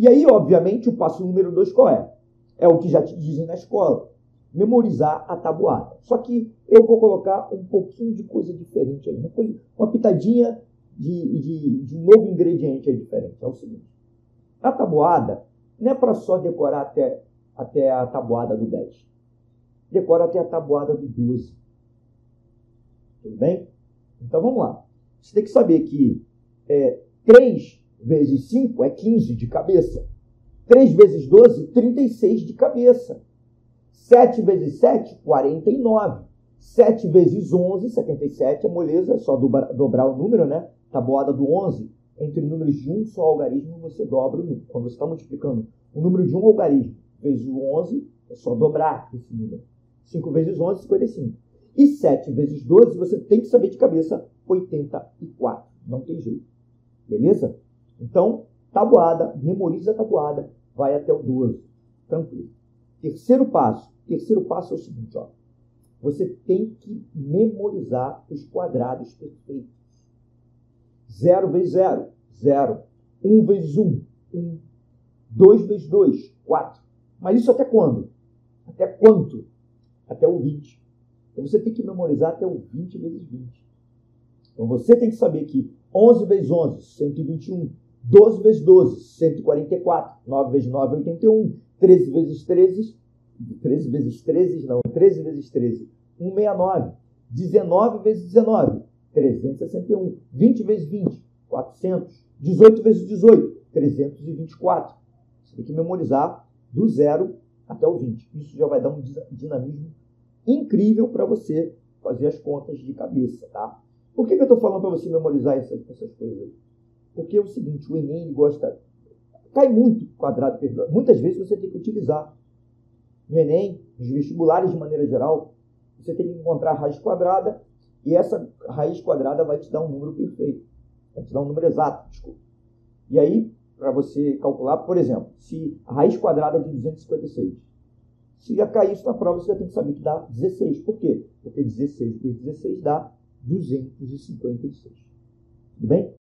E aí, obviamente, o passo número dois qual é? É o que já te dizem na escola. Memorizar a tabuada. Só que eu vou colocar um pouquinho de coisa diferente aí. Uma, uma pitadinha de, de, de um novo ingrediente aí diferente. É o seguinte. A tabuada não é para só decorar até, até a tabuada do 10. Decora até a tabuada do 12. Tudo bem? Então vamos lá. Você tem que saber que é, 3 vezes 5 é 15 de cabeça. 3 vezes 12, 36 de cabeça. 7 vezes 7, 49. 7 vezes 11, 77, é moleza, é só dobrar o número, né? Tabuada do 11, entre números de um só algarismo, você dobra o número. Quando você está multiplicando o número de um algarismo vezes o 11, é só dobrar esse número. 5 vezes 11, 55. E 7 vezes 12, você tem que saber de cabeça, 84. Não tem jeito. Beleza? Então, tabuada, memoriza a tabuada, vai até o 12. Tranquilo. Terceiro passo. Terceiro passo é o seguinte, ó. Você tem que memorizar os quadrados perfeitos. 0 vezes 0, 0. 1 vezes 1, 1. 2 vezes 2, 4. Mas isso até quando? Até quanto? Até o 20. Então você tem que memorizar até o 20 vezes 20. Então você tem que saber que 11 vezes 11, 121. 12 vezes 12, 144. 9 vezes 9, 81. 13 vezes 13, 13 vezes 13, não, 13 vezes 13, 169. 19 vezes 19, 361. 20 vezes 20, 400. 18 vezes 18, 324. Você tem que memorizar do zero até o 20. Isso já vai dar um dinamismo incrível para você fazer as contas de cabeça, tá? Por que, que eu estou falando para você memorizar essas, essas coisas aí? Porque é o seguinte, o Enem gosta... Cai muito quadrado. Muitas vezes você tem que utilizar. No Enem, nos vestibulares de maneira geral, você tem que encontrar a raiz quadrada e essa raiz quadrada vai te dar um número perfeito. Vai te dar um número exato, desculpa. E aí, para você calcular, por exemplo, se a raiz quadrada é de 256, se já cair isso na prova, você já tem que saber que dá 16. Por quê? Porque 16 vezes 16 dá 256. Tudo bem?